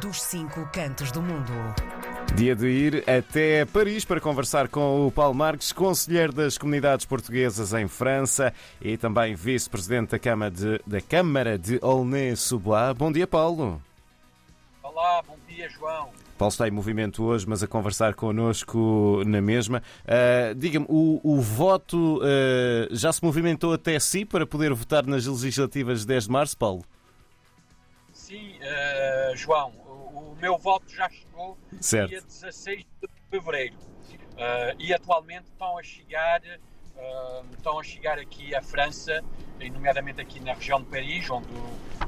dos cinco cantos do mundo. Dia de ir até Paris para conversar com o Paulo Marques, conselheiro das comunidades portuguesas em França e também vice-presidente da Câmara de, da Câmara de Aulnay-sous-Bois. Bom dia, Paulo. Olá, bom dia, João. Paulo está em movimento hoje, mas a conversar connosco na mesma. Uh, Diga-me, o, o, voto uh, já se movimentou até si para poder votar nas legislativas de 10 de março, Paulo? Sim, uh, João, meu voto já chegou certo. dia 16 de fevereiro e atualmente estão a chegar estão a chegar aqui à França, nomeadamente aqui na região de Paris, onde,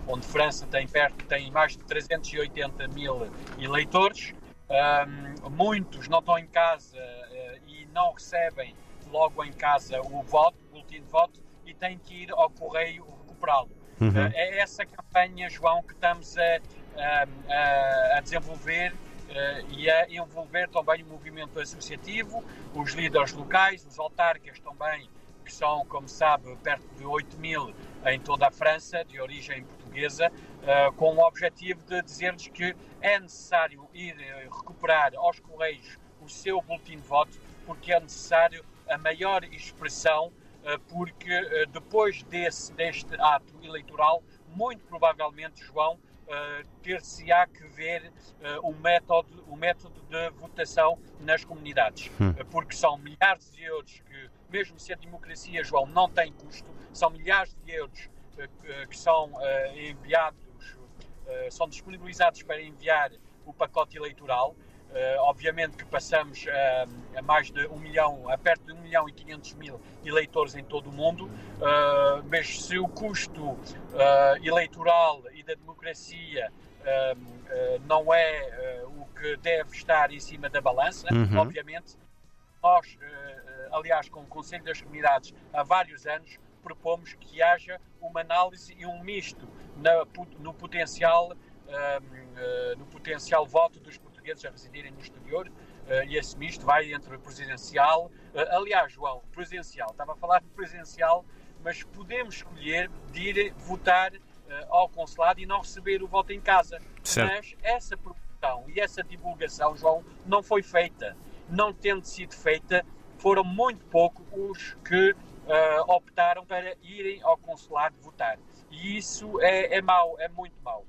onde França tem perto tem mais de 380 mil eleitores. Um, muitos não estão em casa uh, e não recebem logo em casa o voto, o boletim de voto, e têm que ir ao correio recuperá-lo. Uhum. Uh, é essa campanha, João, que estamos a, a, a desenvolver uh, e a envolver também o movimento associativo, os líderes locais, os autarcas também, que são, como sabe, perto de 8 mil em toda a França, de origem portuguesa, uh, com o objetivo de dizer-lhes que é necessário ir uh, recuperar aos Correios o seu boletim de voto, porque é necessário a maior expressão, porque depois desse, deste ato eleitoral, muito provavelmente, João, uh, ter-se-á que ver uh, o, método, o método de votação nas comunidades, hum. uh, porque são milhares de euros que, mesmo se a democracia, João, não tem custo, são milhares de euros que são enviados, são disponibilizados para enviar o pacote eleitoral. Uh, obviamente que passamos uh, a mais de um milhão, a perto de um milhão e quinhentos mil eleitores em todo o mundo, uh, mas se o custo eleitoral e da democracia não é o que deve estar em cima da balança, uhum. obviamente, nós, aliás, com o Conselho das Comunidades, há vários anos, propomos que haja uma análise e um misto na, no potencial no potencial voto dos portugueses a residirem no exterior e esse misto vai entre presidencial. Uh, aliás, João, presidencial, estava a falar de presidencial, mas podemos escolher de ir votar ao consulado e não receber o voto em casa. Certo. Mas essa promoção e essa divulgação, João, não foi feita. Não tendo sido feita, foram muito poucos os que optaram para irem ao consulado votar. E isso é, é mau, é muito mau.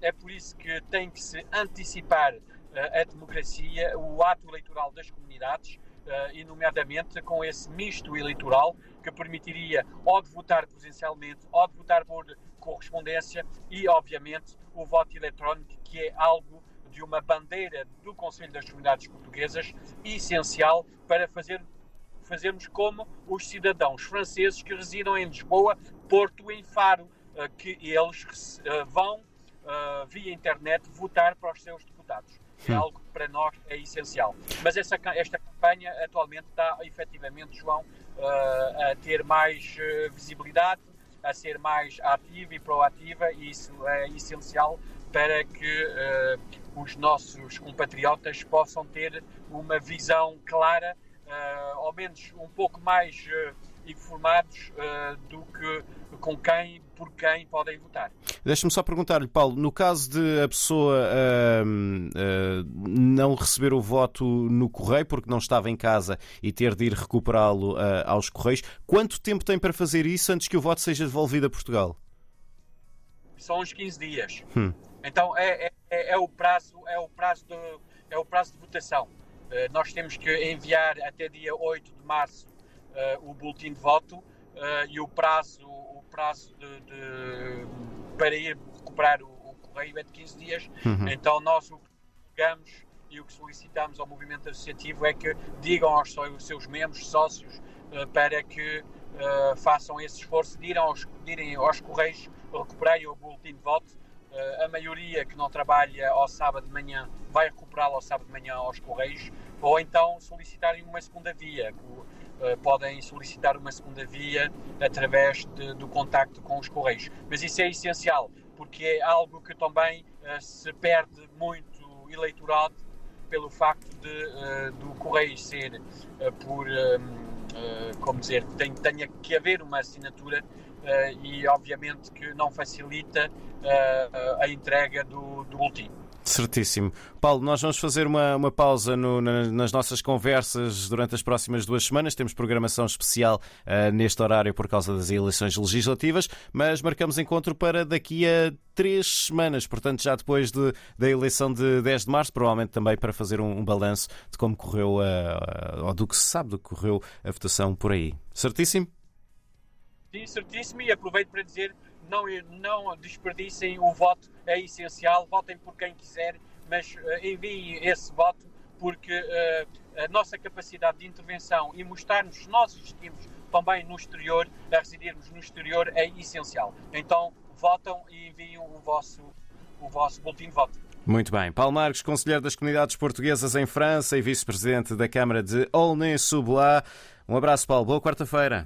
é por isso que tem que se antecipar a democracia, o ato eleitoral das comunidades, uh, e nomeadamente com esse misto eleitoral que permitiria ou de votar presencialmente ou de votar por correspondência e, obviamente, o voto eletrónico, que é algo de uma bandeira do Conselho das Comunidades Portuguesas essencial para fazer, fazermos como os cidadãos franceses que residam em Lisboa, Porto e Faro, uh, que eles uh, vão via internet votar para os seus deputados é algo que para nós é essencial. Mas essa, esta campanha atualmente está efetivamente, João, uh, a ter mais uh, visibilidade, a ser mais ativa e proativa, e isso é essencial para que uh, os nossos compatriotas possam ter uma visão clara, ao menos um pouco mais informados do que com quem, por quem podem votar. Deixa-me só perguntar-lhe, Paulo, no caso de a pessoa uh, uh, não receber o voto no correio porque não estava em casa e ter de ir recuperá-lo uh, aos correios, quanto tempo tem para fazer isso antes que o voto seja devolvido a Portugal? São uns 15 dias. Hum. Então é, é, é, o prazo, é o prazo de, é o prazo de votação. nós temos que enviar até dia 8 de março o boletim de voto e o prazo prazo de, de, para ir recuperar o, o, correio é de 15 dias. Uhum. Então, nós o que digamos e o que solicitamos ao movimento associativo é que digam aos seus membros, sócios, uh, para que uh, façam esse esforço de, ir aos, de irem aos correios, recuperarem o boletim de voto. Uh, a maioria que não trabalha ao sábado de manhã vai recuperá-lo ao sábado de manhã aos correios, ou então solicitarem uma segunda via. Eh, podem solicitar uma segunda via através de, do contacto com os Correios. Mas isso é essencial, porque é algo que também uh, se perde muito eleitorado pelo facto de, do Correio ser por, como dizer, tem, tenha que haver uma assinatura e obviamente que não facilita a entrega do, do boletim. Certíssimo. Paulo, nós vamos fazer uma, uma pausa no, na, nas nossas conversas durante as próximas duas semanas. Temos programação especial uh, neste horário por causa das eleições legislativas, mas marcamos encontro para daqui a três semanas, portanto, já depois de, da eleição de 10 de março, provavelmente também para fazer um, um balanço de como correu, ou do que se sabe do que correu a votação por aí. Certíssimo? Sim, certíssimo. E aproveito para dizer não, não desperdicem o voto, é essencial, votem por quem quiser, mas uh, enviem esse voto porque uh, a nossa capacidade de intervenção e mostrarmos se nós existimos também no exterior, a residirmos no exterior, é essencial. Então votam e enviem o vosso, o vosso boletim de voto. Muito bem. Paulo Marques, conselheiro das comunidades portuguesas em França e vice-presidente da Câmara de Aulnay-sous-Bois. Um abraço, Paulo. Boa quarta-feira.